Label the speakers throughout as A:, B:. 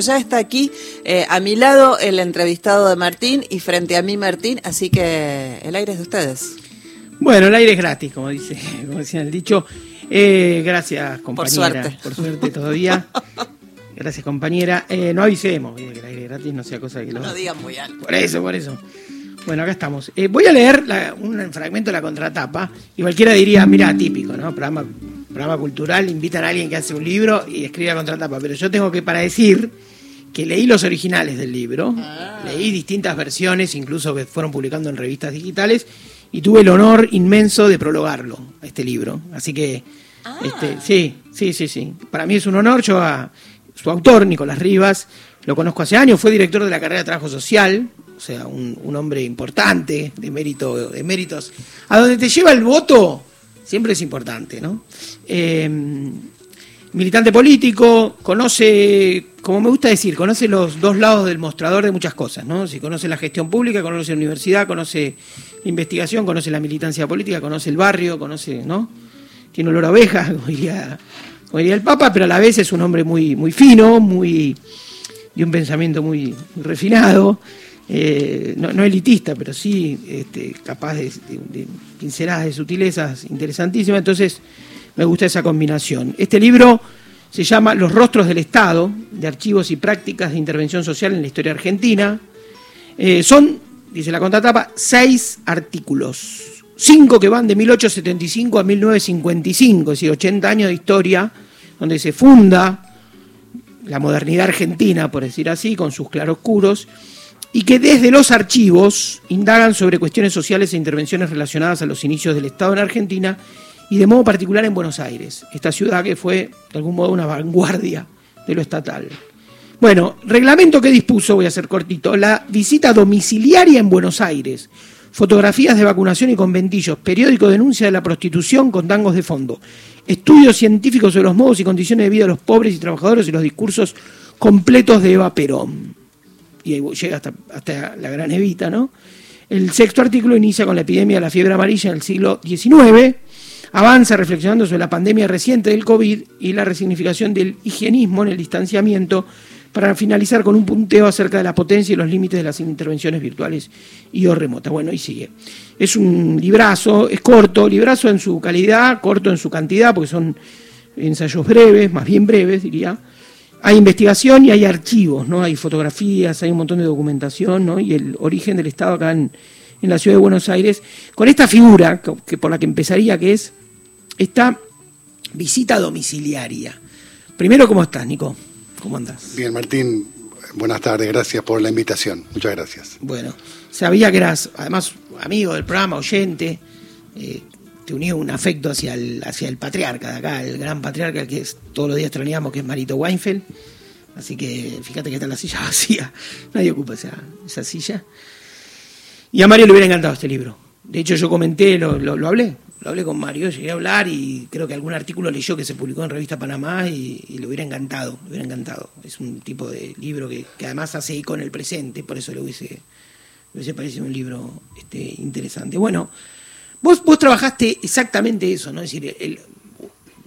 A: Ya está aquí eh, a mi lado el entrevistado de Martín y frente a mí Martín, así que el aire es de ustedes.
B: Bueno, el aire es gratis, como dice, como decía el dicho. Eh, gracias, compañera.
A: Por suerte.
B: Por suerte todavía. Gracias, compañera. Eh, no avisemos que el aire es gratis no sea cosa que lo.
A: No digan muy alto.
B: Por eso, por eso. Bueno, acá estamos. Voy a leer la- un fragmento de la contratapa y cualquiera diría, mira, típico, ¿no? Programa, programa cultural, invitan a alguien que hace un libro y escribe la contratapa. Pero yo tengo que para decir que leí los originales del libro, leí distintas versiones, incluso que fueron publicando en revistas digitales, y tuve el honor inmenso de prologarlo, este libro. Así que, este, sí, sí, sí, sí. Para mí es un honor. Yo a su autor, Nicolás Rivas, lo conozco hace años, fue director de la carrera de Trabajo Social, o sea, un, un hombre importante, de mérito, de méritos. A donde te lleva el voto, siempre es importante, ¿no? Eh, militante político, conoce, como me gusta decir, conoce los dos lados del mostrador de muchas cosas, ¿no? Si conoce la gestión pública, conoce la universidad, conoce investigación, conoce la militancia política, conoce el barrio, conoce, ¿no? Tiene olor a oveja, como diría, como diría el Papa, pero a la vez es un hombre muy, muy fino, muy de un pensamiento muy, refinado, eh, no, elitista, pero sí este, capaz de pinceladas de sutilezas interesantísimas. Entonces, me gusta esa combinación. Este libro se llama Los rostros del Estado, de archivos y prácticas de intervención social en la historia argentina. Eh, son, dice la contratapa, seis artículos. Cinco que van de 1875 a 1955, es decir, 80 años de historia, donde se funda la modernidad argentina, por decir así, con sus claroscuros, y que desde los archivos indagan sobre cuestiones sociales e intervenciones relacionadas a los inicios del Estado en Argentina y de modo particular en Buenos Aires, esta ciudad que fue de algún modo una vanguardia de lo estatal. Bueno, reglamento que dispuso, voy a ser cortito, la visita domiciliaria en Buenos Aires, fotografías de vacunación y conventillos, periódico denuncia de la prostitución con tangos de fondo, estudios científicos sobre los modos y condiciones de vida de los pobres y trabajadores y los discursos completos de Eva Perón. Y ahí llega hasta, hasta la gran Evita, ¿no? El sexto artículo inicia con la epidemia de la fiebre amarilla en el siglo XIX, avanza reflexionando sobre la pandemia reciente del COVID y la resignificación del higienismo en el distanciamiento, para finalizar con un punteo acerca de la potencia y los límites de las intervenciones virtuales y o remotas. Bueno, y sigue. Es un librazo, es corto, librazo en su calidad, corto en su cantidad, porque son ensayos breves, más bien breves, diría. Hay investigación y hay archivos, ¿no? Hay fotografías, hay un montón de documentación, ¿no? Y el origen del Estado acá en, en la ciudad de Buenos Aires, con esta figura que, que por la que empezaría, que es esta visita domiciliaria. Primero, ¿cómo estás, Nico? ¿Cómo andás?
C: Bien, Martín, buenas tardes, gracias por la invitación. Muchas gracias.
B: Bueno, sabía que eras, además, amigo del programa, oyente, eh, te unía un afecto hacia el, hacia el patriarca de acá, el gran patriarca que es- todos los días extrañamos, que es Marito Weinfeld. Así que fíjate que está la silla vacía, nadie ocupa esa, esa silla. Y a Mario le hubiera encantado este libro. De hecho, yo comenté, lo, lo, hablé, lo hablé con Mario, llegué a hablar y creo que algún artículo leyó que se publicó en Revista Panamá y, y le hubiera encantado, le hubiera encantado. Es un tipo de libro que, que además hace eco en el presente, por eso le hubiese, le hubiese parecido un libro este, interesante. Bueno, vos, vos trabajaste exactamente eso, ¿no? Es decir, el-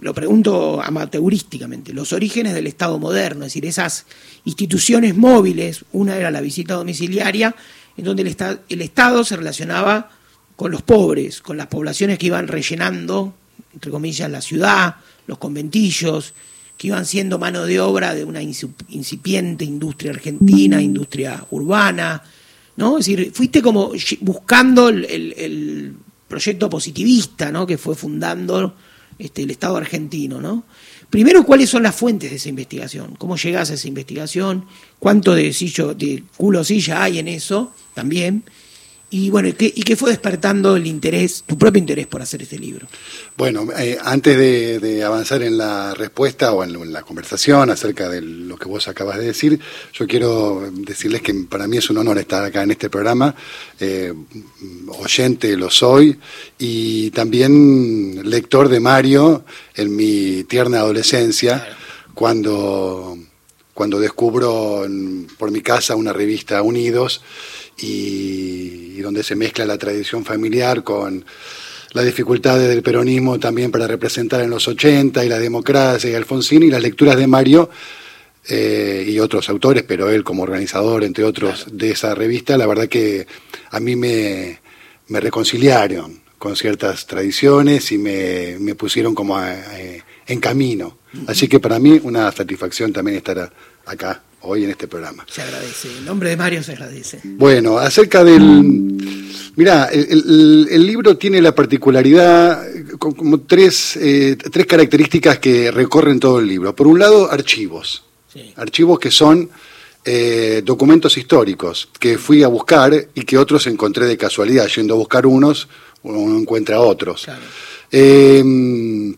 B: lo pregunto amateurísticamente, los orígenes del Estado moderno, es decir, esas instituciones móviles, una era la visita domiciliaria, en donde el, esta- el Estado se relacionaba con los pobres, con las poblaciones que iban rellenando, entre comillas, la ciudad, los conventillos, que iban siendo mano de obra de una incipiente industria argentina, industria urbana, ¿no? Es decir, fuiste como buscando el proyecto positivista, ¿no? Que fue fundando este, el Estado argentino, ¿no? Primero, ¿cuáles son las fuentes de esa investigación? ¿Cómo llegás a esa investigación? ¿Cuánto de, sillo, de culo silla hay en eso también? Y bueno, ¿y qué, y qué fue despertando el interés, tu propio interés por hacer este libro?
C: Bueno, eh, antes de, de avanzar en la respuesta o en, en la conversación acerca de lo que vos acabas de decir, yo quiero decirles que para mí es un honor estar acá en este programa. Eh, oyente lo soy y también lector de Mario en mi tierna adolescencia, cuando, cuando descubro en- por mi casa una revista Unidos y, y donde se mezcla la tradición familiar con las dificultades del peronismo también para representar en los 80 y la democracia y Alfonsín y las lecturas de Mario eh, y otros autores, pero él como organizador, entre otros, de esa revista, la verdad que a mí me, me reconciliaron con ciertas tradiciones y me, me pusieron como en camino. Así que para mí una satisfacción también estar acá hoy en este programa.
B: Se agradece, el nombre de Mario se agradece.
C: Bueno, acerca del... Mirá, el, libro tiene la particularidad, como tres, eh, tres características que recorren todo el libro. Por un lado, archivos. Archivos que son eh, documentos históricos que fui a buscar y que otros encontré de casualidad. Yendo a buscar unos, uno encuentra otros. Em,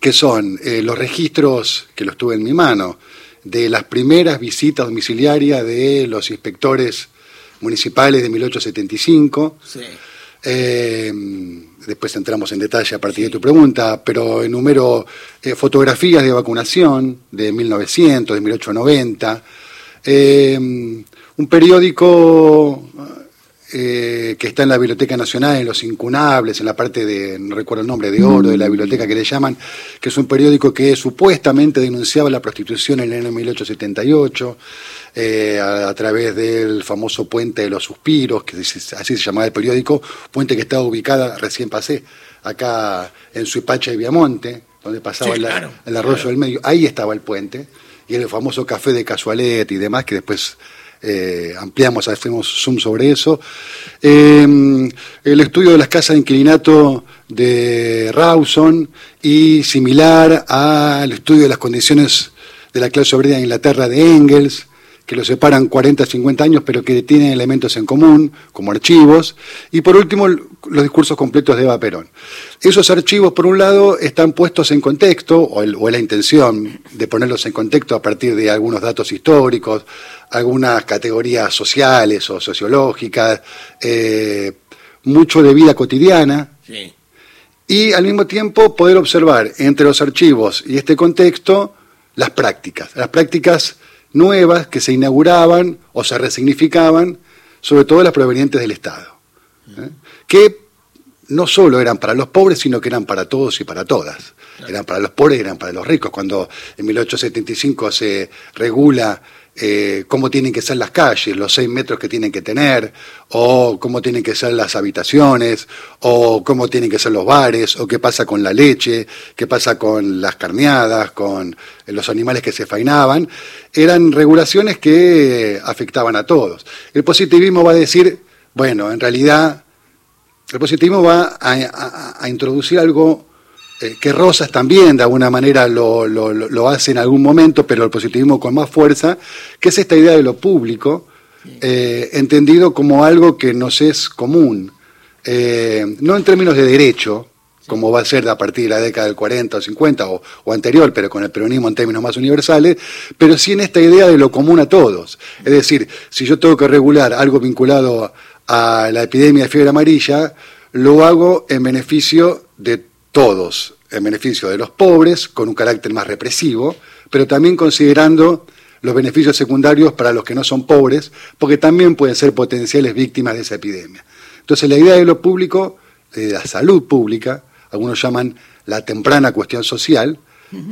C: que son eh, los registros, que los tuve en mi mano, de las primeras visitas domiciliarias de los inspectores municipales de 1875. Em, después entramos en detalle a partir de tu pregunta, pero enumero eh, fotografías de vacunación de 1900, de 1890, em, un periódico eh, que está en la Biblioteca Nacional, en Los Incunables, en la parte de, no recuerdo el nombre, de oro de la biblioteca que le llaman, que es un periódico que supuestamente denunciaba la prostitución en el año 1878, eh, a, través del famoso Puente de los Suspiros, que así se llamaba el periódico, puente que estaba ubicada, recién pasé, acá en Suipacha y Viamonte, donde pasaba el arroyo del medio, ahí estaba el puente, y el famoso café de Casualet y demás, que después eh, ampliamos, hacemos zoom sobre eso. Em, el estudio de las casas de inquilinato de Rawson y similar al estudio de las condiciones de la clase obrera de Inglaterra de Engels, que lo separan 40, 50 años, pero que tienen elementos en común, como archivos. Y por último, los discursos completos de Eva Perón. Esos archivos, por un lado, están puestos en contexto, o, o la intención de ponerlos en contexto a partir de algunos datos históricos, algunas categorías sociales o sociológicas, eh, mucho de vida cotidiana. Y al mismo tiempo poder observar entre los archivos y este contexto las prácticas, las prácticas nuevas que se inauguraban o se resignificaban, sobre todo las provenientes del Estado, ¿eh? que no solo eran para los pobres, sino que eran para todos y para todas. Eran para los pobres y eran para los ricos. Cuando en 1875 se regula eh, cómo tienen que ser las calles, los seis metros que tienen que tener, o cómo tienen que ser las habitaciones, o cómo tienen que ser los bares, o qué pasa con la leche, qué pasa con las carneadas, con los animales que se fainaban, eran regulaciones que afectaban a todos. El positivismo va a decir, bueno, en realidad, el positivismo va a introducir algo eh, que Rosas también de alguna manera lo, lo, hace en algún momento, pero el positivismo con más fuerza, que es esta idea de lo público, eh, entendido como algo que nos es común, eh, no en términos de derecho, como va a ser a partir de la década del 40 o 50 o, o, anterior, pero con el peronismo en términos más universales, pero sí en esta idea de lo común a todos. Es decir, si yo tengo que regular algo vinculado a la epidemia de fiebre amarilla, lo hago en beneficio de todos en beneficio de los pobres, con un carácter más represivo, pero también considerando los beneficios secundarios para los que no son pobres, porque también pueden ser potenciales víctimas de esa epidemia. Entonces la idea de lo público, de la salud pública, algunos llaman la temprana cuestión social,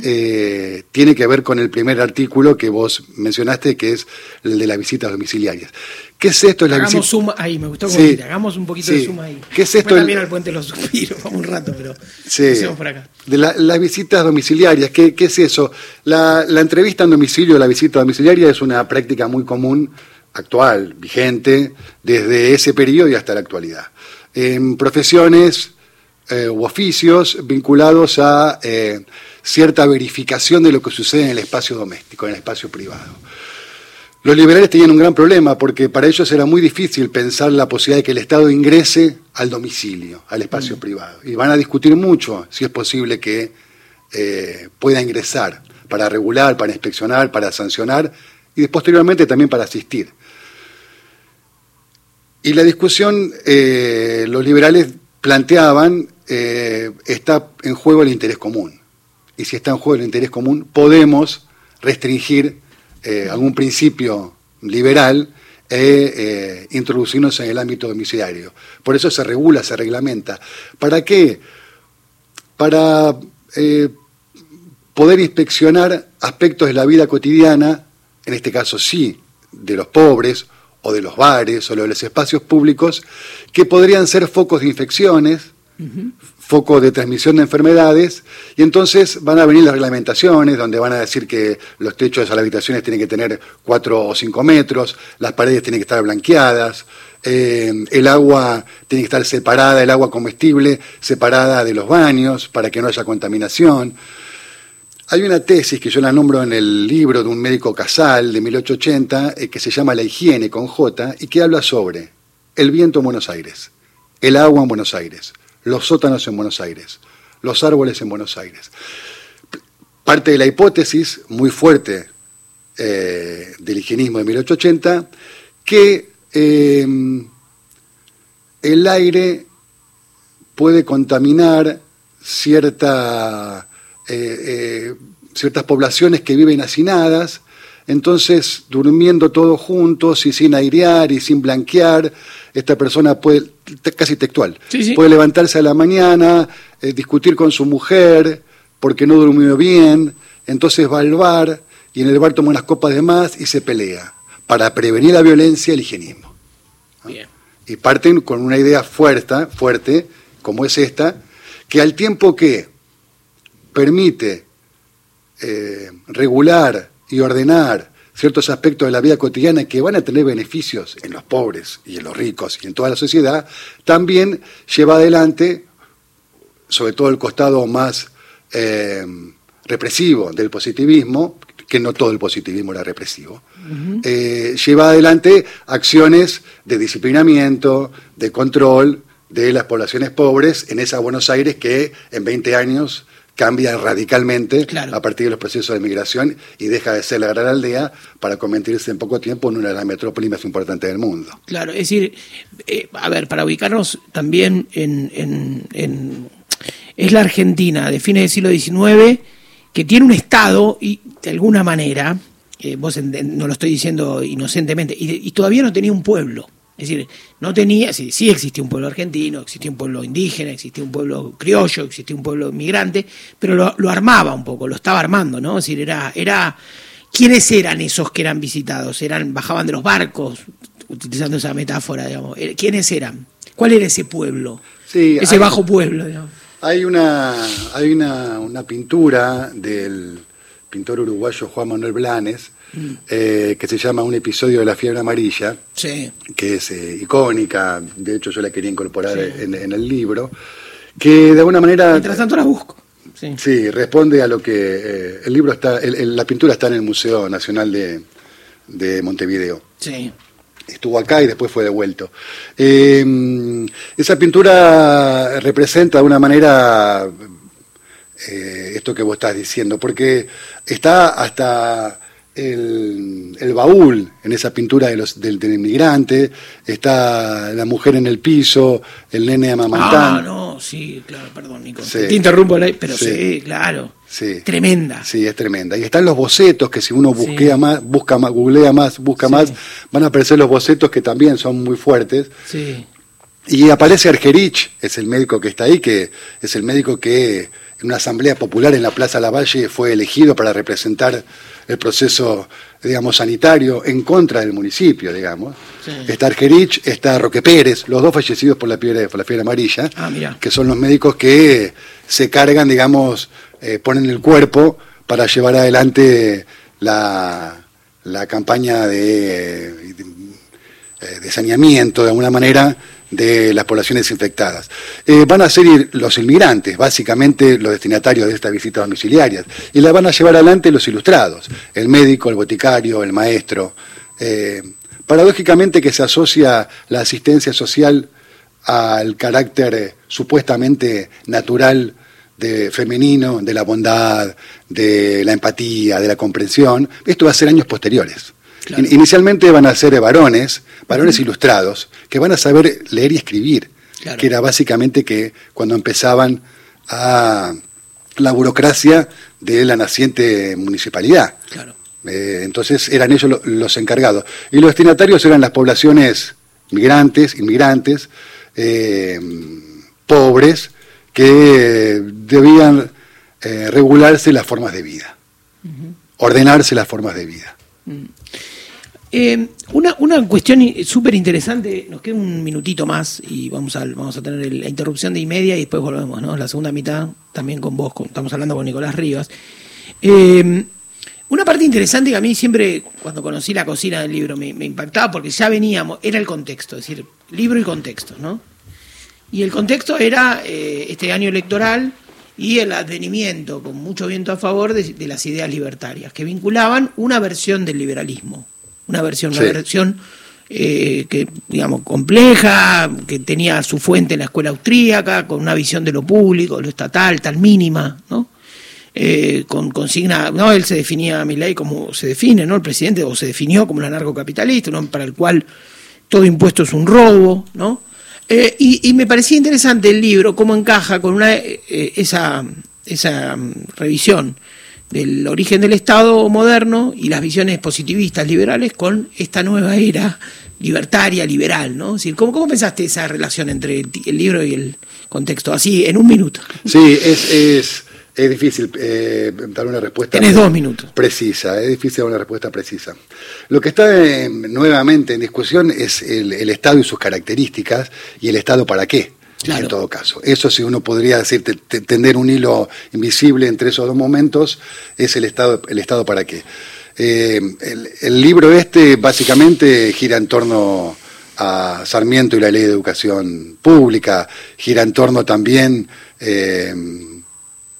C: eh, tiene que ver con el primer artículo que vos mencionaste, que es el de las visitas domiciliarias. ¿Qué es esto?
B: La hagamos zoom ahí, me gustó sí, hagamos un poquito de zoom ahí.
C: ¿Qué es esto?
B: también al puente de los suspiros, un rato, pero
C: sí. por acá. De las visitas domiciliarias, ¿qué, ¿qué, es eso? La, la entrevista en domicilio, la visita domiciliaria es una práctica muy común, actual, vigente, desde ese periodo y hasta la actualidad. En profesiones eh, u oficios vinculados a eh, cierta verificación de lo que sucede en el espacio doméstico, en el espacio privado. Los liberales tenían un gran problema porque para ellos era muy difícil pensar la posibilidad de que el Estado ingrese al domicilio, al espacio mm. privado. Y van a discutir mucho si es posible que eh, pueda ingresar para regular, para inspeccionar, para sancionar y posteriormente también para asistir. Y la discusión, eh, los liberales planteaban, eh, está en juego el interés común. Y si está en juego el interés común, podemos restringir eh, algún principio liberal e eh, introducirnos en el ámbito domiciliario. Por eso se regula, se reglamenta. ¿Para qué? Para poder inspeccionar aspectos de la vida cotidiana en este caso sí, de los pobres o de los bares o de los espacios públicos, que podrían ser focos de infecciones, focos de transmisión de enfermedades, y entonces van a venir las reglamentaciones donde van a decir que los techos de las habitaciones tienen que tener 4 o 5 metros, las paredes tienen que estar blanqueadas, eh, el agua tiene que estar separada, el agua comestible separada de los baños para que no haya contaminación. Hay una tesis que yo la nombro en el libro de un médico casal de 1880 eh, que se llama La higiene con J y que habla sobre el viento en Buenos Aires, el agua en Buenos Aires, los sótanos en Buenos Aires, los árboles en Buenos Aires. Parte de la hipótesis muy fuerte eh, del higienismo de 1880 que eh, el aire puede contaminar cierta eh, eh, ciertas poblaciones que viven hacinadas, entonces durmiendo todos juntos y sin airear y sin blanquear, esta persona puede, casi textual, puede levantarse a la mañana, eh, discutir con su mujer porque no durmió bien, entonces va al bar y en el bar toma unas copas de más y se pelea para prevenir la violencia y el higienismo. Y parten con una idea fuerte, fuerte, como es esta, que al tiempo que permite eh, regular y ordenar ciertos aspectos de la vida cotidiana que van a tener beneficios en los pobres y en los ricos y en toda la sociedad, también lleva adelante, sobre todo el costado más eh, represivo del positivismo, que no todo el positivismo era represivo, eh, lleva adelante acciones de disciplinamiento, de control de las poblaciones pobres en esa Buenos Aires que en 20 años cambia radicalmente a partir de los procesos de migración y deja de ser la gran aldea para convertirse en poco tiempo en una de las metrópolis más importantes del mundo.
B: Claro, es decir, eh, a ver, para ubicarnos también en, en, Es la Argentina de fines del siglo XIX que tiene un Estado y de alguna manera, eh, vos no lo estoy diciendo inocentemente, y todavía no tenía un pueblo. Es decir, no tenía, sí, sí, existía un pueblo argentino, existía un pueblo indígena, existía un pueblo criollo, existía un pueblo migrante, pero lo, armaba un poco, lo estaba armando, ¿no? Es decir, era, era, ¿quiénes eran esos que eran visitados? Eran, bajaban de los barcos, utilizando esa metáfora, digamos. Eh, ¿Quiénes eran? ¿Cuál era ese pueblo?
C: Sí,
B: ese bajo pueblo, digamos.
C: Hay una, hay una, una pintura del pintor uruguayo Juan Manuel Blanes, eh, que se llama Un episodio de la fiebre amarilla, que es eh, icónica, de hecho yo la quería incorporar en, el libro, que de alguna manera...
B: Mientras tanto la busco.
C: Sí, responde a lo que eh, el libro está, la pintura está en el Museo Nacional de, de Montevideo.
B: Sí
C: estuvo acá y después fue devuelto. esa pintura representa de una manera esto que vos estás diciendo, porque está hasta el, baúl en esa pintura de los, del, inmigrante, está la mujer en el piso, el nene amamantando.
B: Ah, no, sí, claro, perdón, Nico. Te interrumpo, pero sí, claro. Sí. Tremenda.
C: Sí, es tremenda. Y están los bocetos que si uno busquea más, busca más, googlea más, busca más, van a aparecer los bocetos que también son muy fuertes.
B: Sí.
C: Y aparece Argerich, es el médico que está ahí, que es el médico que en una asamblea popular en la Plaza Lavalle fue elegido para representar el proceso, digamos, sanitario en contra del municipio, digamos. Está Argerich, está Roque Pérez, los dos fallecidos por la fiebre, por la fiebre amarilla,
B: ah,
C: que son los médicos que se cargan, digamos, eh, ponen el cuerpo para llevar adelante la, la campaña de, de saneamiento, de alguna manera, de las poblaciones infectadas. Eh, van a ser los inmigrantes, básicamente los destinatarios de estas visitas domiciliarias, y la van a llevar adelante los ilustrados, el médico, el boticario, el maestro. Eh, paradójicamente que se asocia la asistencia social al carácter eh, supuestamente natural de femenino, de la bondad, de la empatía, de la comprensión. Esto va a ser años posteriores. Inicialmente van a ser varones, varones ilustrados, que van a saber leer y escribir, que era básicamente que cuando empezaban a la burocracia de la naciente municipalidad. Eh, entonces eran ellos los encargados. Y los destinatarios eran las poblaciones migrantes, inmigrantes, eh, pobres, que debían eh, regularse las formas de vida, ordenarse las formas de vida.
B: Eh, una, una cuestión súper interesante, nos queda un minutito más y vamos a, vamos a tener la interrupción de y media y después volvemos, ¿no? La segunda mitad también con vos, estamos hablando con Nicolás Rivas. Eh, una parte interesante que a mí siempre, cuando conocí la cocina del libro, me, impactaba porque ya veníamos, era el contexto, es decir, libro y contexto, ¿no? Y el contexto era eh, este año electoral y el advenimiento, con mucho viento a favor, de las ideas libertarias, que vinculaban una versión del liberalismo una versión, una versión eh, que, digamos, compleja, que tenía su fuente en la escuela austríaca, con una visión de lo público, lo estatal, tan mínima, ¿no? Eh, con consigna, no, él se definía a mi ley como se define, ¿no? El presidente, o se definió como el anarcocapitalista, ¿no? Para el cual todo impuesto es un robo, ¿no? Eh, y, me parecía interesante el libro, cómo encaja con una, esa, esa mm, revisión del origen del Estado moderno y las visiones positivistas liberales con esta nueva era libertaria, liberal, ¿no? Es decir, ¿cómo, cómo pensaste esa relación entre el, libro y el contexto? Así, en un minuto.
C: Sí, es, es, es difícil eh, dar una respuesta.
B: Tienes dos minutos.
C: Precisa, es difícil dar una respuesta precisa. Lo que está nuevamente en discusión es el, el Estado y sus características y el Estado para qué en todo caso. Eso si uno podría decir, tender un hilo invisible entre esos dos momentos, es el Estado, el Estado para qué. Eh, el, libro este básicamente gira en torno a Sarmiento y la ley de educación pública, gira en torno también, eh,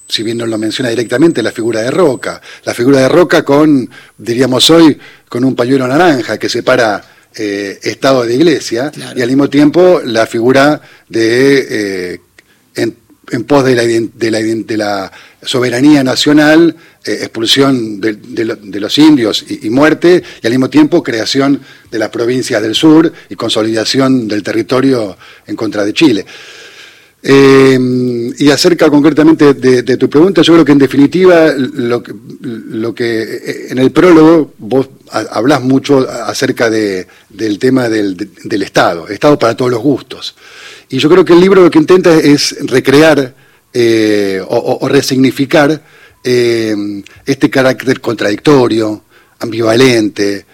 C: si bien no lo menciona directamente, la figura de Roca. La figura de Roca con, diríamos hoy, con un pañuelo naranja que separa eh, Estado de Iglesia y al mismo tiempo la figura de, eh, en, pos de la, de la, soberanía nacional, eh, expulsión de, los indios y, muerte, y al mismo tiempo creación de las provincias del sur y consolidación del territorio en contra de Chile. Y acerca concretamente de, tu pregunta, yo creo que en definitiva lo que, en el prólogo vos hablas mucho acerca de, del tema del, Estado, Estado para todos los gustos. Y yo creo que el libro lo que intenta es recrear eh, o, resignificar eh, este carácter contradictorio, ambivalente,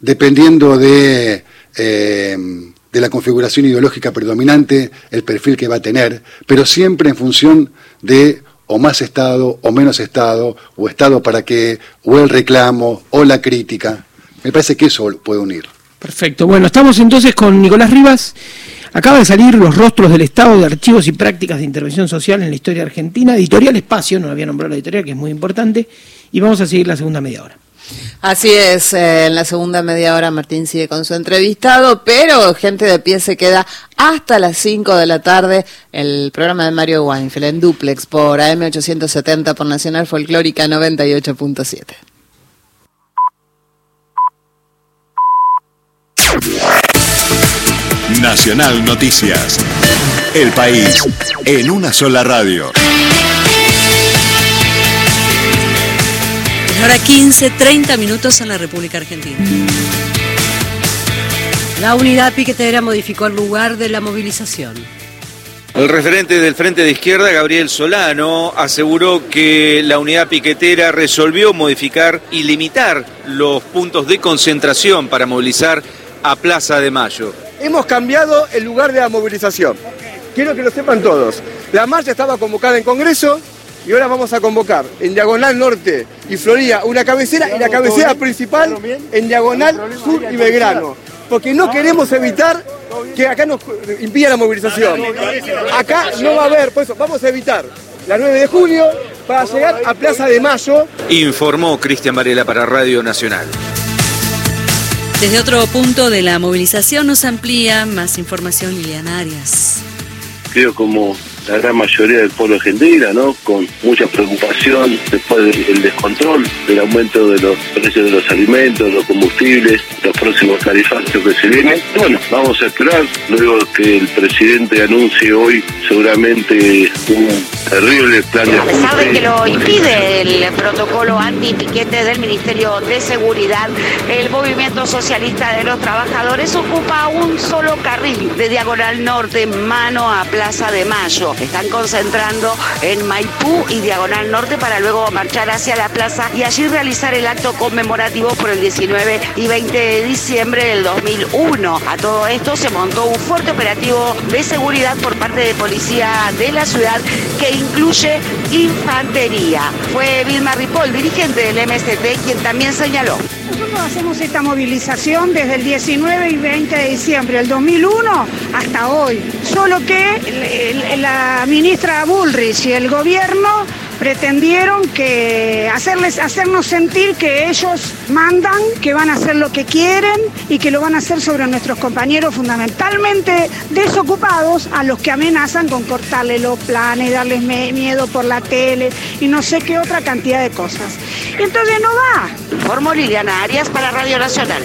C: dependiendo de, eh, de la configuración ideológica predominante, el perfil que va a tener, pero siempre en función de o más Estado o menos Estado, o Estado para qué, o el reclamo, o la crítica. Me parece que eso puede unir.
B: Perfecto. Bueno, estamos entonces con Nicolás Rivas. Acaba de salir Los rostros del Estado de archivos y prácticas de intervención social en la historia argentina. Editorial Espacio, no había nombrado la editorial, que es muy importante. Y vamos a seguir la segunda media hora.
A: Así es, eh, en la segunda media hora Martín sigue con su entrevistado, pero Gente de Pie se queda hasta las 5 de la tarde el programa de Mario Weinfeld en Duplex por AM870 por Nacional Folclórica 98.7.
D: Nacional Noticias. El país en una sola radio.
E: Ahora 15, 30 minutos en la República Argentina. La unidad piquetera modificó el lugar de la movilización.
F: El referente del Frente de Izquierda, Gabriel Solano, aseguró que la unidad piquetera resolvió modificar y limitar los puntos de concentración para movilizar a Plaza de Mayo.
G: Hemos cambiado el lugar de la movilización. Quiero que lo sepan todos. La marcha estaba convocada en Congreso, y ahora vamos a convocar en Diagonal Norte y Florida una cabecera y la cabecera principal en Diagonal Sur y Belgrano. Porque no queremos evitar que acá nos impida la movilización. Acá no va a haber, por eso vamos a evitar la 9 de julio para llegar a Plaza de Mayo.
F: Informó Cristian Varela para Radio Nacional.
E: Desde otro punto de la movilización nos amplía más información Lilian Arias.
H: Creo como la gran mayoría del pueblo argentino, ¿no? Con mucha preocupación después del descontrol, del aumento de los precios de los alimentos, los combustibles, los próximos tarifazos que se vienen. Bueno, vamos a esperar, luego que el presidente anuncie hoy seguramente un terrible plan de
I: ajuste. Sabe que lo impide el protocolo anti-piquete del Ministerio de Seguridad. El movimiento socialista de los trabajadores ocupa un solo carril de Diagonal Norte, mano a Plaza de Mayo. Están concentrando en Maipú y Diagonal Norte para luego marchar hacia la plaza y allí realizar el acto conmemorativo por el 19 y 20 de diciembre del 2001. A todo esto se montó un fuerte operativo de seguridad por parte de policía de la ciudad que incluye infantería. Fue Vilma Ripoll, dirigente del MST, quien también señaló.
J: Hacemos esta movilización desde el 19 y 20 de diciembre del 2001 hasta hoy. Solo que la ministra Bullrich y el gobierno pretendieron que hacerles, hacernos sentir que ellos mandan, que van a hacer lo que quieren y que lo van a hacer sobre nuestros compañeros fundamentalmente desocupados a los que amenazan con cortarle los planes, darles miedo por la tele y no sé qué otra cantidad de cosas. Entonces no va.
I: Informó Liliana Arias para Radio Nacional.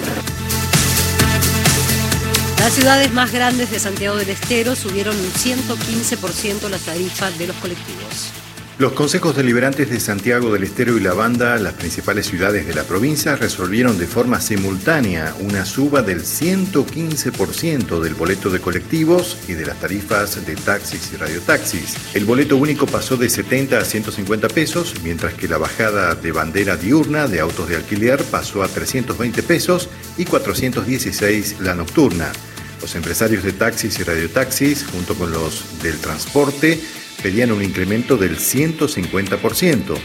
E: Las ciudades más grandes de Santiago del Estero subieron un 115% las tarifas de los colectivos.
K: Los consejos deliberantes de Santiago del Estero y La Banda, las principales ciudades de la provincia, resolvieron de forma simultánea una suba del 115% del boleto de colectivos y de las tarifas de taxis y radiotaxis. El boleto único pasó de 70 a 150 pesos, mientras que la bajada de bandera diurna de autos de alquiler pasó a 320 pesos y 416 la nocturna. Los empresarios de taxis y radiotaxis, junto con los del transporte, pedían un incremento del 150%.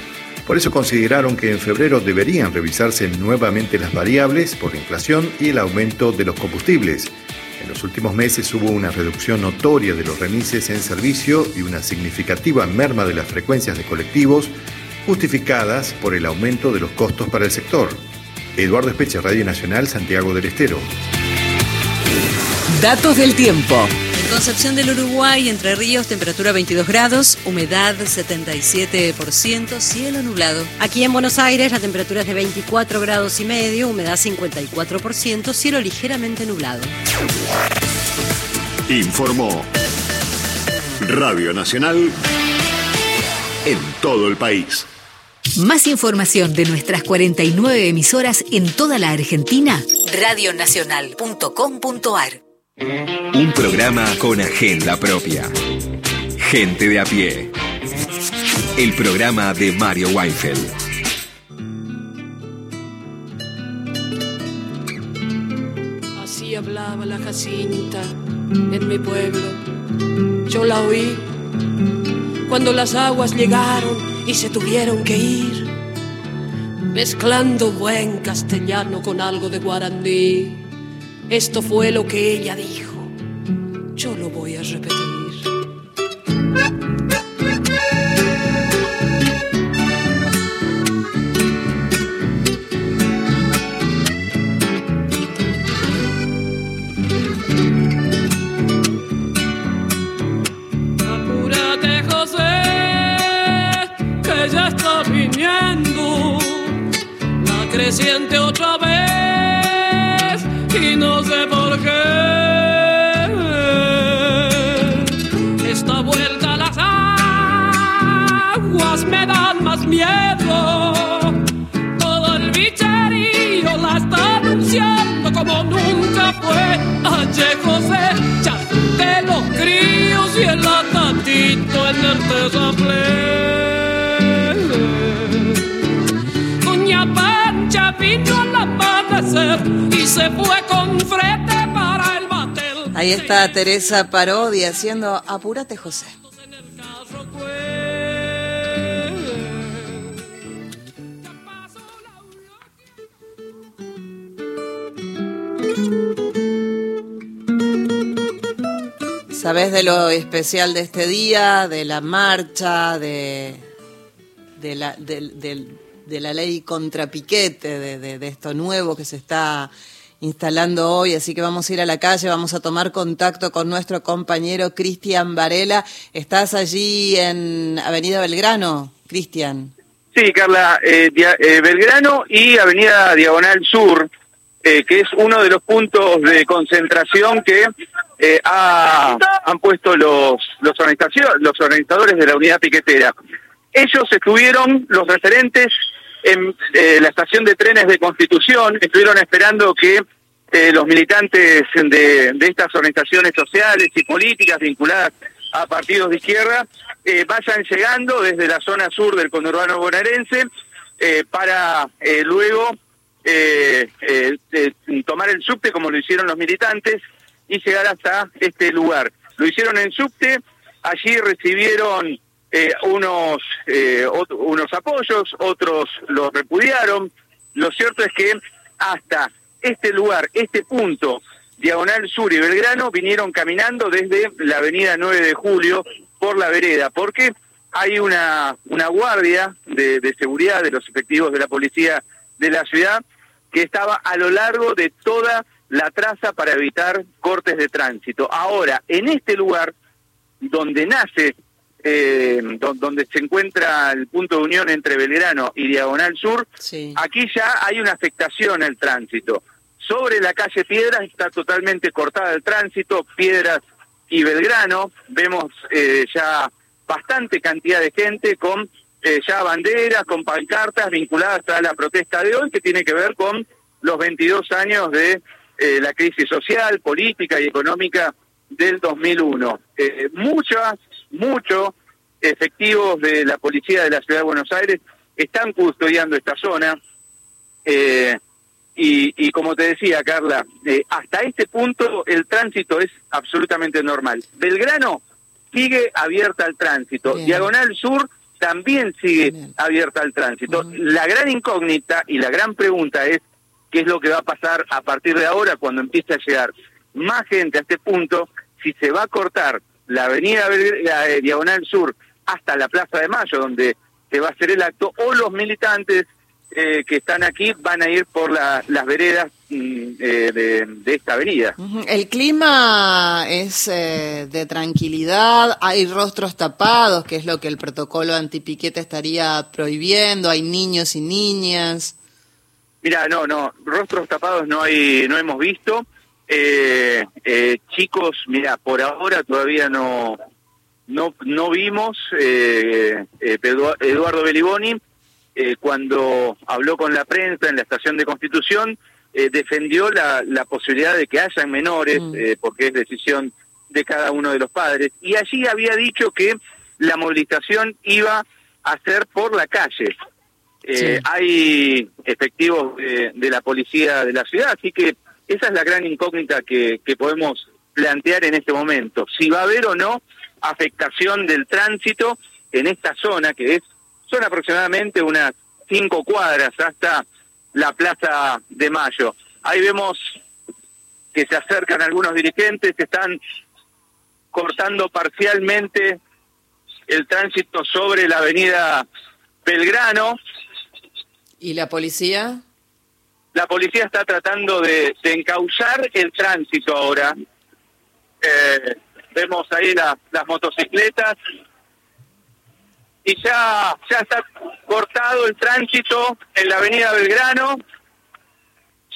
K: Por eso consideraron que en febrero deberían revisarse nuevamente las variables por la inflación y el aumento de los combustibles. En los últimos meses hubo una reducción notoria de los remises en servicio y una significativa merma de las frecuencias de colectivos, justificadas por el aumento de los costos para el sector. Eduardo Espeche, Radio Nacional, Santiago del Estero.
L: Datos del tiempo.
E: Concepción del Uruguay, Entre Ríos, temperatura 22 grados, humedad 77%, cielo nublado.
M: Aquí en Buenos Aires la temperatura es de 24 grados y medio, humedad 54%, cielo ligeramente nublado.
D: Informó Radio Nacional en todo el país.
L: Más información de nuestras 49 emisoras en toda la Argentina, radionacional.com.ar.
D: Un programa con agenda propia. Gente de a pie. El programa de Mario Weinfeld.
N: Así hablaba la Jacinta en mi pueblo. Yo la oí cuando las aguas llegaron y se tuvieron que ir, mezclando buen castellano con algo de guaraní esto fue lo que ella dijo. Yo lo voy a repetir. Apúrate, José, que ya está viniendo la creciente otra atatito en el terraplén. Doña Pancha vino al amanecer y se fue con frente para el batel.
A: Ahí está Teresa Parodi haciendo Apúrate José. ¿Sabes de lo especial de este día, de la marcha, de, la, de, la ley contra piquete, de, esto nuevo que se está instalando hoy? Así que vamos a ir a la calle, vamos a tomar contacto con nuestro compañero Cristian Varela. ¿Estás allí en Avenida Belgrano, Cristian?
O: Sí, Carla, eh, eh, Belgrano y Avenida Diagonal Sur, eh, que es uno de los puntos de concentración que eh, ha- han puesto los, los, los organizadores de la unidad piquetera. Ellos estuvieron, los referentes, en eh, la estación de trenes de Constitución, estuvieron esperando que eh, los militantes de, de estas organizaciones sociales y políticas vinculadas a partidos de izquierda eh, vayan llegando desde la zona sur del conurbano bonaerense eh, para luego eh, eh, tomar el subte como lo hicieron los militantes y llegar hasta este lugar. Lo hicieron en subte, allí recibieron eh, unos, eh, ot- unos apoyos, otros los repudiaron. Lo cierto es que hasta este lugar, este punto, Diagonal Sur y Belgrano, vinieron caminando desde la avenida 9 de Julio por la vereda, porque hay una, una guardia de seguridad de los efectivos de la policía de la ciudad que estaba a lo largo de toda la traza para evitar cortes de tránsito. Ahora, en este lugar, donde nace, eh, do- donde se encuentra el punto de unión entre Belgrano y Diagonal Sur, aquí ya hay una afectación al tránsito. Sobre la calle Piedras está totalmente cortada el tránsito, Piedras y Belgrano, vemos eh, ya bastante cantidad de gente con eh, ya banderas, con pancartas vinculadas a la protesta de hoy, que tiene que ver con los 22 años de eh, la crisis social, política y económica del 2001. Eh, muchas, muchos efectivos de la policía de la Ciudad de Buenos Aires están custodiando esta zona. Eh, y, y como te decía, Carla, eh, hasta este punto el tránsito es absolutamente normal. Belgrano sigue abierta al tránsito. Diagonal Sur también sigue abierta al tránsito. La gran incógnita y la gran pregunta es qué es lo que va a pasar a partir de ahora cuando empiece a llegar más gente a este punto, si se va a cortar la avenida la, eh, Diagonal Sur hasta la Plaza de Mayo, donde se va a hacer el acto, o los militantes eh, que están aquí van a ir por la- las veredas de, de esta avenida.
A: El clima es eh, de tranquilidad, hay rostros tapados, que es lo que el protocolo antipiquete estaría prohibiendo, hay niños y niñas.
O: Mira, no, no, rostros tapados no hay, no hemos visto. Eh, eh, chicos, mira, por ahora todavía no, no, no vimos. Eh, eh, Edu- Eduardo Beliboni, eh, cuando habló con la prensa en la estación de Constitución, eh, defendió la, la posibilidad de que hayan menores, eh, porque es decisión de cada uno de los padres. Y allí había dicho que la movilización iba a ser por la calle. Eh, Hay efectivos de, de la policía de la ciudad, así que esa es la gran incógnita que, que podemos plantear en este momento. Si va a haber o no afectación del tránsito en esta zona, que es son aproximadamente unas cinco cuadras hasta la Plaza de Mayo. Ahí vemos que se acercan algunos dirigentes, que están cortando parcialmente el tránsito sobre la avenida Belgrano.
A: ¿Y la policía?
O: La policía está tratando de, de encauzar el tránsito ahora. Eh, vemos ahí la- las motocicletas y ya, ya está cortado el tránsito en la avenida Belgrano,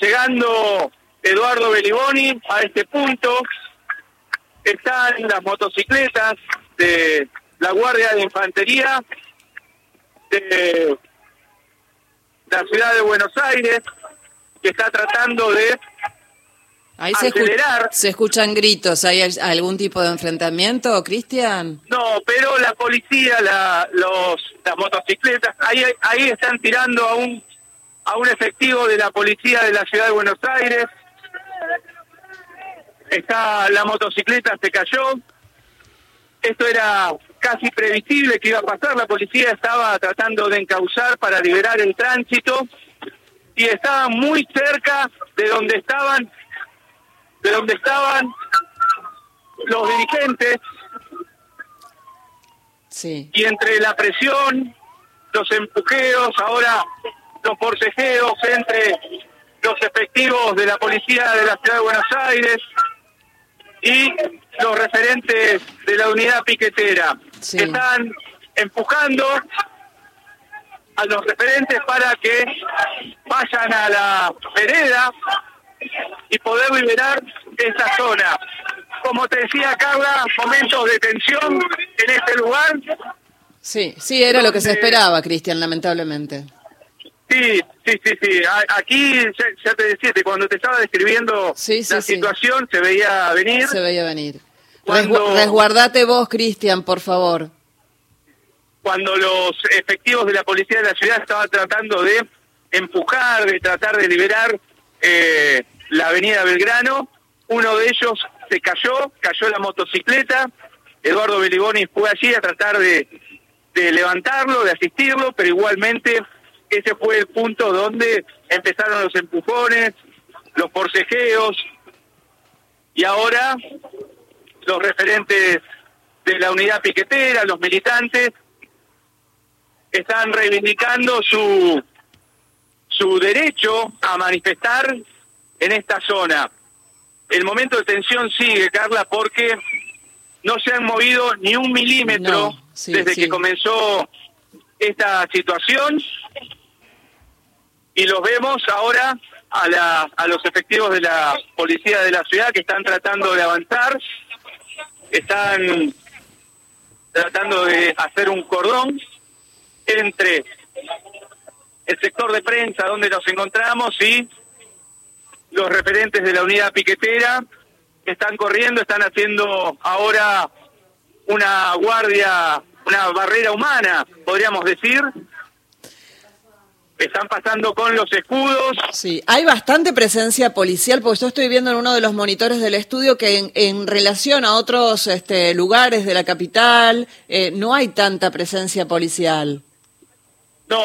O: llegando Eduardo Beliboni a este punto. Están las motocicletas de la Guardia de Infantería de la ciudad de Buenos Aires, que está tratando de
A: Ahí se, escu-
O: Acelerar.
A: se escuchan gritos. ¿Hay al- algún tipo de enfrentamiento, Cristian?
O: No, pero la policía, la, los, las motocicletas, ahí, ahí están tirando a un, a un efectivo de la policía de la ciudad de Buenos Aires. Está la motocicleta, se cayó. Esto era casi previsible que iba a pasar. La policía estaba tratando de encauzar para liberar el tránsito y estaban muy cerca de donde estaban, de donde estaban los dirigentes
A: Sí.
O: y entre la presión, los empujeos, ahora los forcejeos entre los efectivos de la policía de la ciudad de Buenos Aires y los referentes de la unidad piquetera que están empujando a los referentes para que vayan a la vereda y poder liberar esa zona. Como te decía Carla, momentos de tensión en este lugar.
A: Sí, sí, era lo que se esperaba, Cristian, lamentablemente.
O: Sí, sí, sí, sí. Aquí ya, te decía que cuando te estaba describiendo la situación se veía venir.
A: Se veía venir.
O: Cuando-
A: Resguardate vos, Cristian, por favor.
O: cuando los efectivos de la policía de la ciudad estaban tratando de empujar, de tratar de liberar eh, la avenida Belgrano, uno de ellos se cayó, cayó la motocicleta, Eduardo Beliboni fue allí a tratar de, de levantarlo, de asistirlo, pero igualmente ese fue el punto donde empezaron los empujones, los forcejeos, y ahora los referentes de la unidad piquetera, los militantes, están reivindicando su su derecho a manifestar en esta zona. El momento de tensión sigue, Carla, porque no se han movido ni un milímetro
A: No, sí,
O: desde
A: sí.
O: que comenzó esta situación y los vemos ahora a, la, a los efectivos de la policía de la ciudad que están tratando de avanzar, están tratando de hacer un cordón entre el sector de prensa donde nos encontramos y los referentes de la unidad piquetera que están corriendo, están haciendo ahora una guardia, una barrera humana, podríamos decir. Están pasando con los escudos.
A: Sí, hay bastante presencia policial, porque yo estoy viendo en uno de los monitores del estudio que en, en relación a otros este, lugares de la capital eh, no hay tanta presencia policial.
O: No,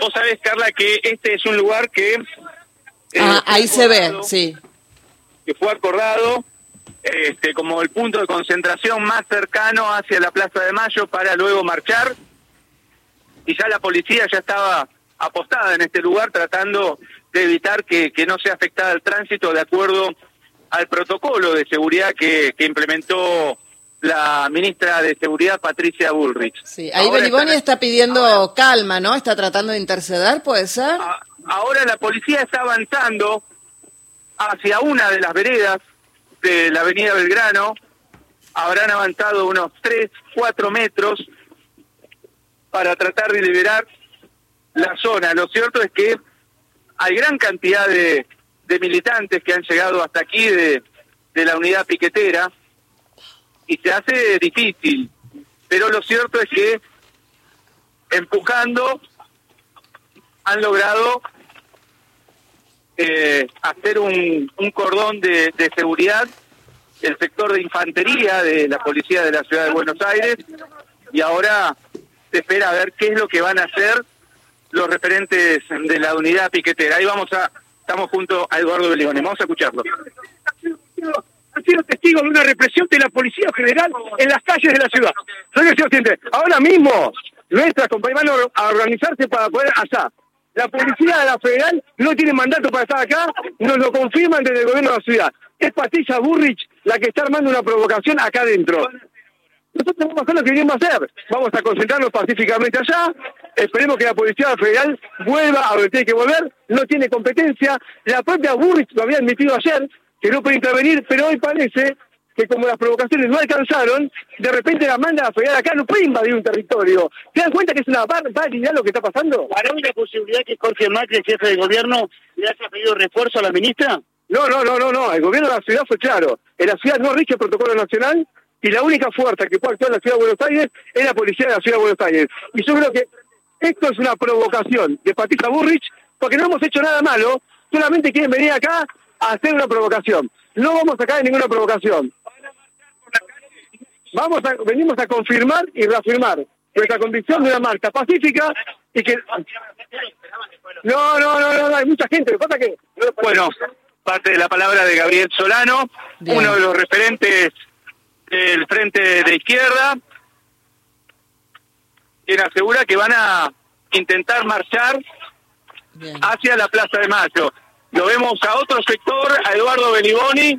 O: vos sabés, Carla, que este es un lugar que... eh,
A: Ah, ahí se ve, sí.
O: que fue acordado este, como el punto de concentración más cercano hacia la Plaza de Mayo para luego marchar. Y ya la policía ya estaba apostada en este lugar tratando de evitar que, que no sea afectada el tránsito de acuerdo al protocolo de seguridad que, que implementó la ministra de Seguridad, Patricia Bullrich.
A: Sí, ahí
O: Ahora
A: Beliboni está pidiendo calma, ¿no? Está tratando de interceder, ¿puede ser?
O: Ahora la policía está avanzando hacia una de las veredas de la avenida Belgrano. Habrán avanzado unos 3, 4 metros para tratar de liberar la zona. Lo cierto es que hay gran cantidad de, de militantes que han llegado hasta aquí de, de la unidad piquetera y se hace difícil. Pero lo cierto es que empujando han logrado eh, hacer un, un cordón de, seguridad el sector de infantería de la policía de la ciudad de Buenos Aires y ahora se espera a ver qué es lo que van a hacer los referentes de la unidad piquetera. Ahí vamos a, estamos junto a Eduardo Beligone, vamos a escucharlo.
G: Sido testigos de una represión de la Policía Federal en las calles de la ciudad. Ahora mismo nuestras compañeras van a organizarse para poder allá. La Policía de la Federal no tiene mandato para estar acá, nos lo confirman desde el gobierno de la ciudad. Es Patricia Burrich la que está armando una provocación acá adentro. Nosotros vamos a hacer lo que queremos hacer. Vamos a concentrarnos pacíficamente allá. Esperemos que la Policía Federal vuelva a donde tiene que volver. No tiene competencia. La propia Burrich lo había admitido ayer, que no puede intervenir, pero hoy parece que como las provocaciones no alcanzaron, de repente la manda a Federal acá, no puede invadir un territorio. ¿Se dan cuenta que es una barbaridad lo que está pasando?
P: ¿Para una posibilidad que Jorge Macri, el jefe de gobierno, le haya pedido refuerzo a la ministra?
G: No, no, no, no, no. El gobierno de la ciudad fue claro. En la ciudad no rige el protocolo nacional y la única fuerza que puede actuar en la ciudad de Buenos Aires es la policía de la ciudad de Buenos Aires. Y yo creo que esto es una provocación de Patricia Burrich porque no hemos hecho nada malo, solamente quieren venir acá hacer una provocación. No vamos a caer en ninguna provocación. Vamos a, venimos a confirmar y reafirmar nuestra convicción de una marcha pacífica y que... No, no, no, no, no, hay mucha gente. Lo que pasa que...
O: Bueno, parte de la palabra de Gabriel Solano,
A: Bien.
O: uno de los referentes del frente de izquierda, quien asegura que van a intentar marchar hacia la Plaza de Mayo. Lo vemos a otro sector, a Eduardo Beliboni,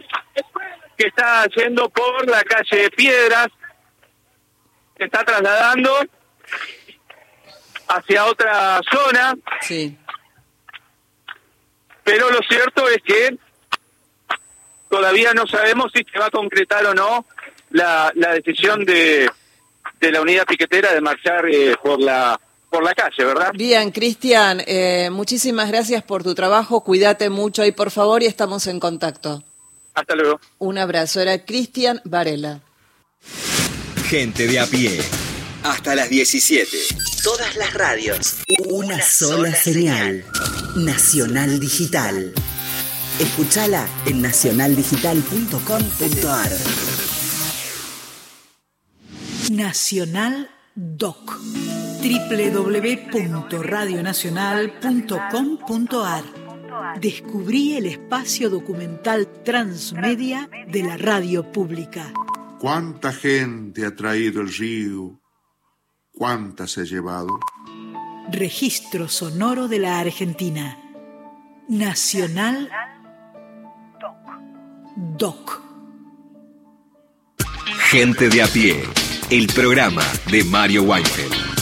O: que está yendo por la calle Piedras, se está trasladando hacia otra zona.
A: Sí.
O: Pero lo cierto es que todavía no sabemos si se va a concretar o no la, la decisión de, de la unidad piquetera de marchar eh, por la por la calle, ¿verdad?
A: Bien, Cristian, eh, muchísimas gracias por tu trabajo. Cuídate mucho ahí, por favor, y estamos en contacto.
O: Hasta luego.
A: Un abrazo. Era Cristian Varela.
D: Gente de a pie. Hasta las 17.
Q: Todas las radios. Una sola señal. Nacional Digital. Escúchala en nacionaldigital.com.ar.
L: Nacional Doc. www.radionacional.com.ar. Descubrí el espacio documental transmedia de la radio pública.
R: ¿Cuánta gente ha traído el río? ¿Cuánta se ha llevado?
L: Registro sonoro de la Argentina. Nacional Doc.
D: Gente de a pie. El programa de Mario Weinfeld.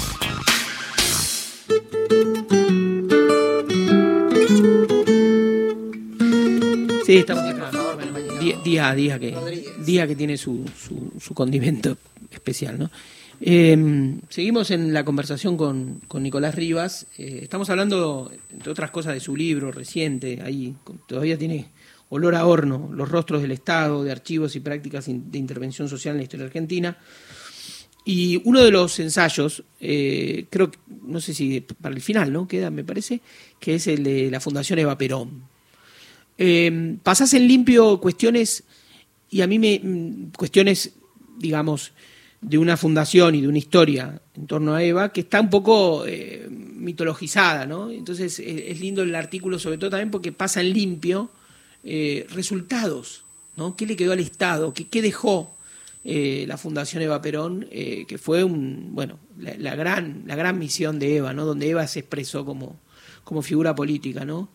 B: Sí, estamos acá. Bueno, día, día a día que, día que tiene su, su, su condimento especial, ¿no? Eh, seguimos en la conversación con, con Nicolás Rivas. Eh, estamos hablando, entre otras cosas, de su libro reciente. Ahí todavía tiene olor a horno, los rostros del Estado, de archivos y prácticas de intervención social en la historia argentina. Y uno de los ensayos, eh, creo que, no sé si para el final, ¿no? Queda, me parece, que es el de la Fundación Eva Perón. Eh, en limpio cuestiones, y a mí me. mm, cuestiones, digamos, de una fundación y de una historia en torno a Eva que está un poco eh, mitologizada, ¿no? Entonces eh, es lindo el artículo, sobre todo también porque pasa en limpio eh, resultados, ¿no? ¿Qué le quedó al Estado? ¿Qué, qué dejó eh, la Fundación Eva Perón? eh, que fue un, bueno, la, la gran, la gran misión de Eva, ¿no? Donde Eva se expresó como, como figura política, ¿no?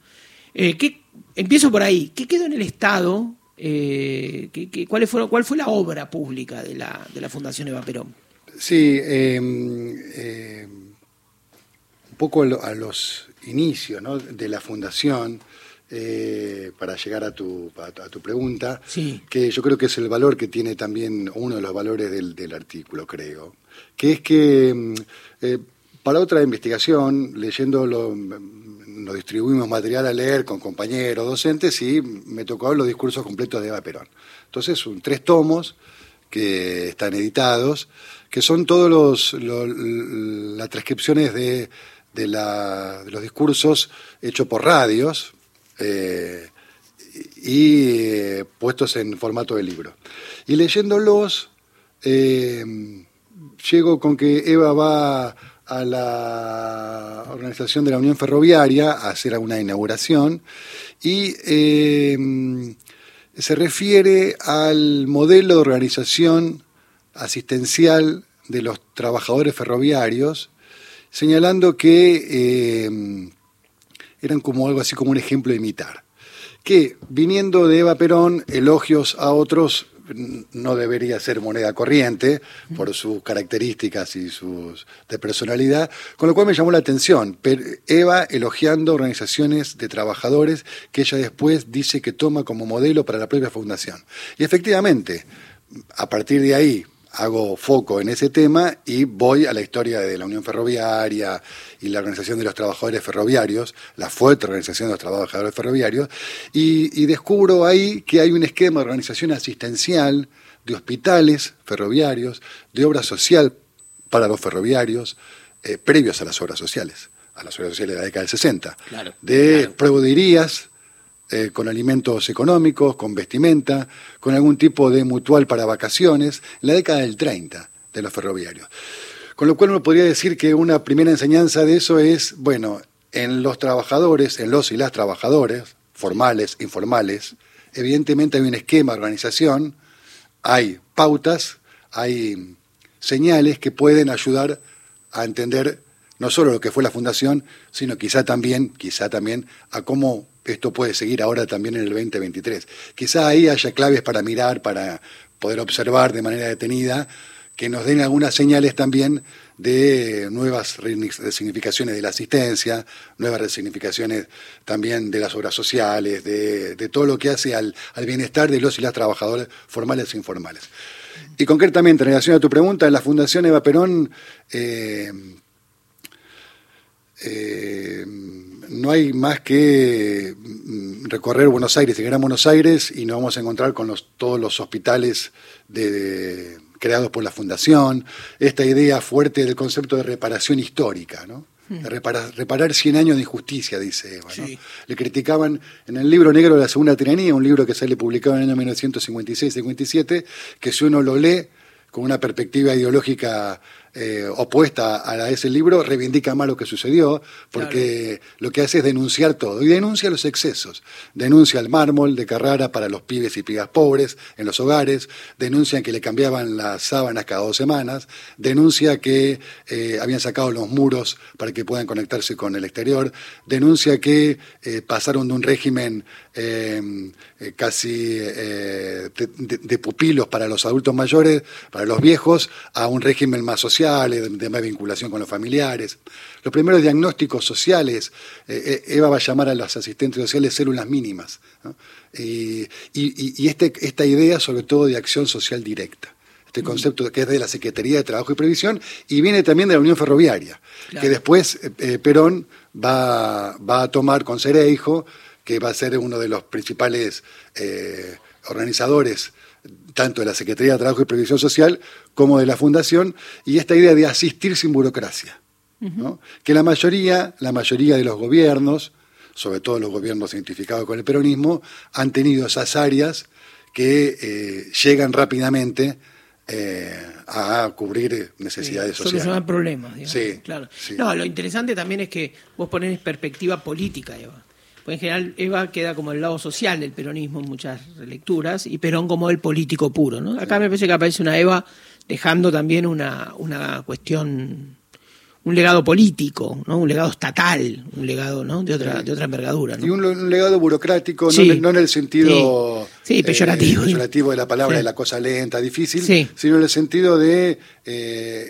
B: Eh, ¿qué- empiezo por ahí. ¿Qué quedó en el Estado? Eh, ¿qué- qué- cuál, fue, ¿Cuál fue la obra pública de la, de la Fundación Eva Perón?
C: Sí, eh, eh, un poco a lo- los inicios ¿no? de la fundación, eh, para llegar a tu, a, tu- a tu pregunta, que yo creo que es el valor que tiene también uno de los valores del, del artículo, creo, que es que eh, para otra investigación, leyéndolo, mm, nos distribuimos material a leer con compañeros, docentes, y me tocó los discursos completos de Eva Perón. Entonces, son tres tomos que están editados, que son todos los, las transcripciones de los discursos hechos por radios eh, y eh, puestos en formato de libro. Y leyéndolos, eh, llego con que Eva va a la organización de la Unión Ferroviaria a hacer una inauguración y eh, se refiere al modelo de organización asistencial de los trabajadores ferroviarios, señalando que eh, eran como algo así como un ejemplo a imitar. Que viniendo de Eva Perón, elogios a otros no debería ser moneda corriente por sus características y sus de personalidad, con lo cual me llamó la atención. Eva elogiando organizaciones de trabajadores que ella después dice que toma como modelo para la propia fundación. Y efectivamente, a partir de ahí hago foco en ese tema y voy a la historia de la Unión Ferroviaria y la Organización de los Trabajadores Ferroviarios, la fuerte Organización de los Trabajadores Ferroviarios, y, y descubro ahí que hay un esquema de organización asistencial de hospitales ferroviarios, de obra social para los ferroviarios, eh, previos a las obras sociales, a las obras sociales de la década del 60,
B: Claro.
C: de proveedorías eh, con alimentos económicos, con vestimenta, con algún tipo de mutual para vacaciones, en la década del 30 de los ferroviarios. Con lo cual uno podría decir que una primera enseñanza de eso es, bueno, en los trabajadores, en los y las trabajadores, formales, informales, evidentemente hay un esquema de organización, hay pautas, hay señales que pueden ayudar a entender no solo lo que fue la fundación, sino quizá también, quizá también a cómo esto puede seguir ahora también en el 2023. Quizá ahí haya claves para mirar, para poder observar de manera detenida, que nos den algunas señales también de nuevas resignificaciones de la asistencia, nuevas resignificaciones también de las obras sociales, de, todo lo que hace al, al bienestar de los y las trabajadores formales e informales. Y concretamente, en relación a tu pregunta, la Fundación Eva Perón eh, eh, no hay más que mm, recorrer Buenos Aires, llegar a Buenos Aires y nos vamos a encontrar con los, todos los hospitales de, de- creados por la Fundación, esta idea fuerte del concepto de reparación histórica, ¿no? De reparar, reparar 100 años de injusticia, dice Eva. ¿no? Le criticaban en el libro negro de la Segunda Tiranía, un libro que sale publicado en el año 1956-57, que si uno lo lee con una perspectiva ideológica eh, opuesta a ese libro, reivindica más lo que sucedió, porque lo que hace es denunciar todo, y denuncia los excesos. Denuncia el mármol de Carrara para los pibes y pibas pobres en los hogares, denuncian que le cambiaban las sábanas cada dos semanas, denuncia que eh, habían sacado los muros para que puedan conectarse con el exterior, denuncia que eh, pasaron de un régimen eh, eh, casi eh, de, pupilos para los adultos mayores, para los viejos, a un régimen más social, de, de más vinculación con los familiares. Los primeros diagnósticos sociales, eh, Eva va a llamar a los asistentes sociales células mínimas. ¿no? Y, y- y este, esta idea sobre todo de acción social directa. Este concepto que es de la Secretaría de Trabajo y Previsión y viene también de la Unión Ferroviaria, que después eh, Perón va, va a tomar con Cereijo, que va a ser uno de los principales eh, organizadores tanto de la Secretaría de Trabajo y Previsión Social como de la Fundación, y esta idea de asistir sin burocracia. ¿no? Que la mayoría, la mayoría de los gobiernos, sobre todo los gobiernos identificados con el peronismo, han tenido esas áreas que eh, llegan rápidamente eh, a cubrir necesidades sociales.
B: Solucionar problemas, digamos.
C: Sí,
B: claro.
C: sí.
B: No, lo interesante también es que vos ponés perspectiva política, Eva. Porque en general Eva queda como el lado social del peronismo en muchas lecturas y Perón como el político puro. ¿no? Acá me parece que aparece una Eva dejando también una, una cuestión, un legado político, ¿no? un legado estatal, un legado ¿no? de, otra, de otra envergadura. ¿no?
C: Y un, un legado burocrático, no
B: Sí.
C: en- no, en el sentido
B: Sí. Sí, peyorativo.
C: eh, peyorativo de la palabra de la cosa lenta, difícil, sino en el sentido de eh,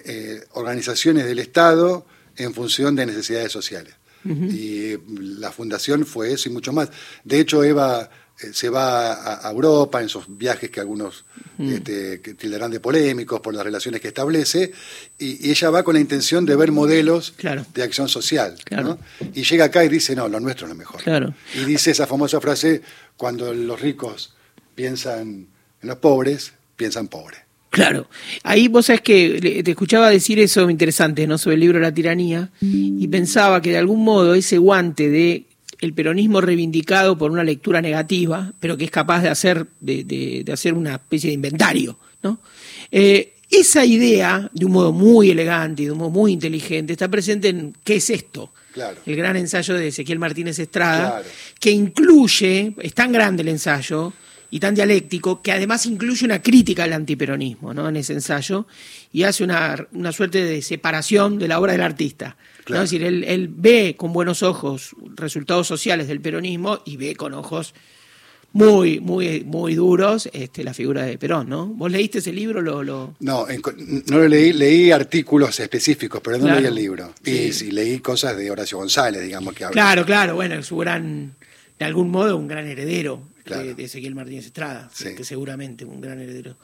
C: eh, organizaciones del Estado en función de necesidades sociales. Y la fundación fue eso y mucho más. De hecho, Eva eh, se va a, Europa en esos viajes que algunos este, que tildarán de polémicos por las relaciones que establece, y, y ella va con la intención de ver modelos de acción social. ¿no? Y llega acá y dice, no, lo nuestro es lo mejor.
B: Claro.
C: Y dice esa famosa frase, cuando los ricos piensan en los pobres, piensan pobres.
B: Claro. Ahí vos sabés que te escuchaba decir eso interesante, ¿no? Sobre el libro La tiranía, y pensaba que de algún modo ese guante de el peronismo reivindicado por una lectura negativa, pero que es capaz de hacer, de, de- de hacer una especie de inventario, ¿no? Eh, esa idea, de un modo muy elegante y de un modo muy inteligente, está presente en ¿qué es esto?
C: Claro.
B: El gran ensayo de Ezequiel Martínez Estrada,
C: Claro.
B: que incluye, es tan grande el ensayo y tan dialéctico, que además incluye una crítica al antiperonismo ¿no? en ese ensayo y hace una, una suerte de separación de la obra del artista. Es decir, él, él ve con buenos ojos resultados sociales del peronismo y ve con ojos muy, muy, muy duros este, la figura de Perón. ¿no? ¿Vos leíste ese libro? Lo, lo...
C: No, no lo leí, leí artículos específicos, pero no
B: Claro.
C: leí el libro. Y sí, leí cosas de Horacio González, digamos, que habla.
B: Claro, claro, bueno, es su gran, de algún modo, un gran heredero
C: Claro.
B: de, de Ezequiel Martínez Estrada,
C: Sí.
B: que seguramente un gran heredero.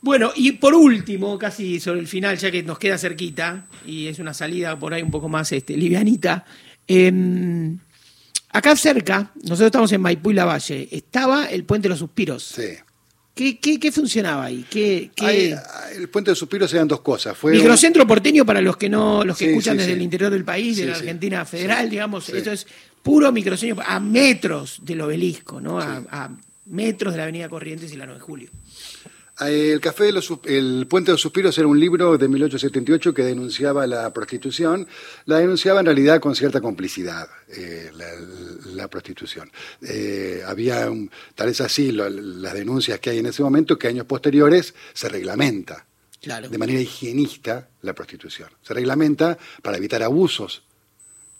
B: Bueno, y por último, casi sobre el final, ya que nos queda cerquita, y es una salida por ahí un poco más este, livianita, em, acá cerca, nosotros estamos en Maipú y Lavalle, estaba el Puente de los Suspiros.
C: Sí.
B: ¿Qué, qué, qué funcionaba ahí? ¿Qué,
C: Ahí, el Puente de Suspiros eran dos cosas. Fue
B: Microcentro porteño para los que no, los que
C: Sí,
B: escuchan
C: sí,
B: desde el interior del país, de la. Argentina federal, digamos,
C: Sí.
B: esto es puro microcentro a metros del obelisco, ¿no? A, a metros de la Avenida Corrientes y la 9 de Julio.
C: Eh, El Café de los el Puente de los Suspiros era un libro de 1878 que denunciaba la prostitución. La denunciaba en realidad con cierta complicidad, eh, la, la prostitución. Eh, había, un- tal es así, lo- las denuncias que hay en ese momento, que años posteriores se reglamenta
B: Claro.
C: de manera higienista la prostitución. Se reglamenta para evitar abusos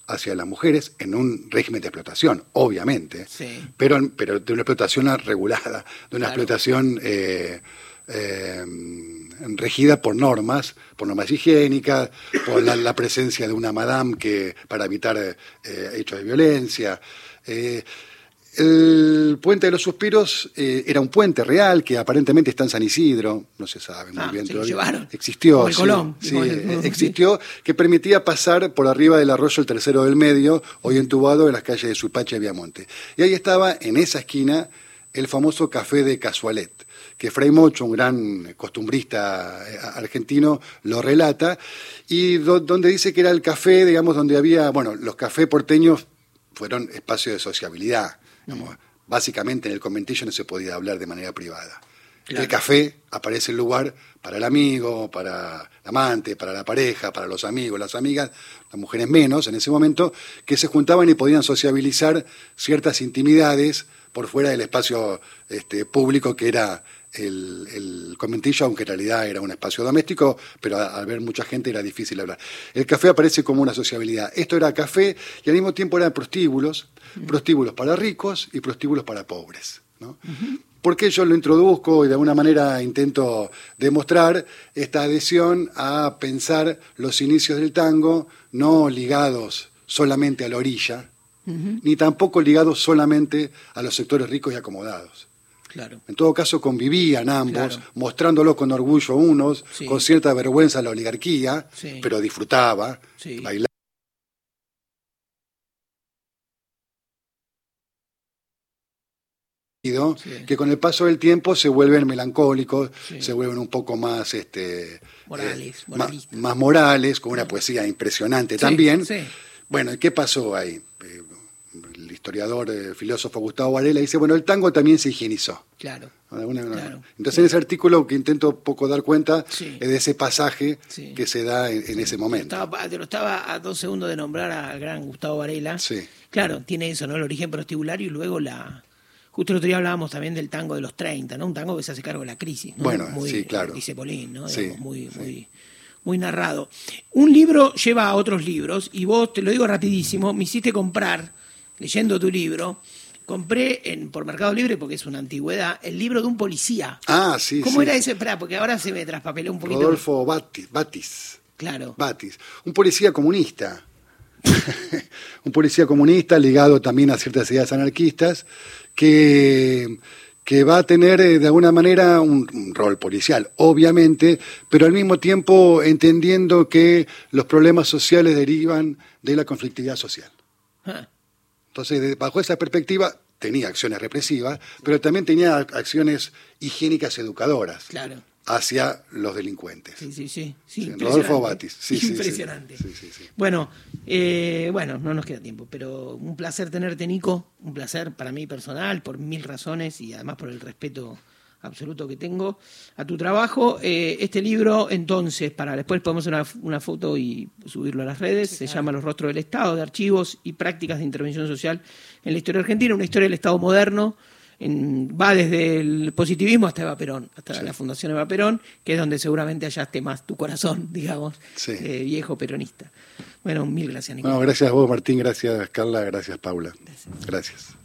C: hacia las mujeres en un régimen de explotación, obviamente
B: Sí.
C: pero, pero de una explotación regulada, de una
B: Claro.
C: explotación eh, eh, regida por normas, por normas higiénicas, por la, la presencia de una madame que para evitar eh, hechos de violencia. Eh, el puente de los suspiros eh, era un puente real que aparentemente está en San Isidro, no se sabe muy
B: Ah,
C: bien
B: se lo llevaron.
C: Existió,
B: Como el
C: sí,
B: Colón,
C: sí,
B: el-
C: eh, existió, que permitía pasar por arriba del arroyo el tercero del medio, hoy entubado en las calles de Suipacha y Viamonte. Y ahí estaba, en esa esquina, el famoso café de Casualet, que Fray Mocho, un gran costumbrista eh, argentino, lo relata, y do- donde dice que era el café, digamos, donde había, bueno, los cafés porteños fueron espacios de sociabilidad. Digamos. Básicamente en el conventillo no se podía hablar de manera privada. En el café aparece el lugar para el amigo, para el amante, para la pareja, para los amigos, las amigas, las mujeres menos en ese momento, que se juntaban y podían sociabilizar ciertas intimidades por fuera del espacio este, público que era el, el conventillo, aunque en realidad era un espacio doméstico, pero al ver mucha gente era difícil hablar. El café aparece como una sociabilidad. Esto era café y al mismo tiempo eran prostíbulos, prostíbulos para ricos y prostíbulos para pobres. ¿no? ¿Por qué yo lo introduzco y de alguna manera intento demostrar esta adhesión a pensar los inicios del tango no ligados solamente a la orilla, ni tampoco ligados solamente a los sectores ricos y acomodados?
B: Claro.
C: En todo caso, convivían ambos,
B: Claro.
C: mostrándolo con orgullo unos,
B: Sí.
C: con cierta vergüenza la oligarquía,
B: Sí.
C: pero disfrutaba,
B: Sí.
C: bailaba. que con el paso del tiempo se vuelven melancólicos, se vuelven un poco más este
B: Morales,
C: eh,
B: moralistas.
C: más morales, con una poesía impresionante también. Bueno, ¿y qué pasó ahí? Eh, historiador, eh, filósofo Gustavo Varela dice, bueno, el tango también se higienizó.
B: Claro.
C: Entonces, en ese artículo que intento un poco dar cuenta
B: Sí.
C: es de ese pasaje
B: Sí.
C: que se da en, en ese momento.
B: Estaba, te lo estaba a dos segundos de nombrar al gran Gustavo Varela.
C: Sí.
B: Claro, tiene eso, ¿no? El origen prostibulario y luego la. Justo el otro día hablábamos también del tango de los 30, ¿no? Un tango que se hace cargo de la crisis, ¿no?
C: Bueno,
B: muy,
C: sí, claro.
B: Dice Polín, ¿no?
C: Sí,
B: Digamos, muy, muy, muy narrado. Un libro lleva a otros libros y vos, te lo digo rapidísimo, me hiciste comprar, leyendo tu libro, compré en, por Mercado Libre, porque es una antigüedad, el libro de un policía.
C: Ah, sí,
B: ¿Cómo
C: sí.
B: era ese? Esperá, porque ahora se me traspapeló un poquito.
C: Rodolfo Batis, Batis.
B: Claro.
C: Batis, un policía comunista. un policía comunista ligado también a ciertas ideas anarquistas que, que va a tener eh, de alguna manera un, un rol policial, obviamente, pero al mismo tiempo entendiendo que los problemas sociales derivan de la conflictividad social.
B: Ah.
C: Entonces, bajo esa perspectiva, tenía acciones represivas, pero también tenía acciones higiénicas educadoras
B: Claro.
C: hacia los delincuentes.
B: Sí, sí, sí.
C: Rodolfo Batis. Sí,
B: impresionante.
C: Sí.
B: Bueno, eh, bueno, no nos queda tiempo, pero un placer tenerte, Nico. Un placer para mí personal, por mil razones y además por el respeto absoluto que tengo a tu trabajo. Eh, este libro, entonces, para después podemos hacer una, una foto y subirlo a las redes, se llama Los rostros del Estado, de archivos y prácticas de intervención social en la historia argentina, una historia del Estado moderno. en- va desde el positivismo hasta Eva Perón, hasta la Fundación Eva Perón, que es donde seguramente hallaste más tu corazón, digamos, eh, viejo peronista. Bueno, mil gracias, Nico.
C: Bueno, gracias a vos, Martín, gracias, Carla, gracias, Paula. Gracias.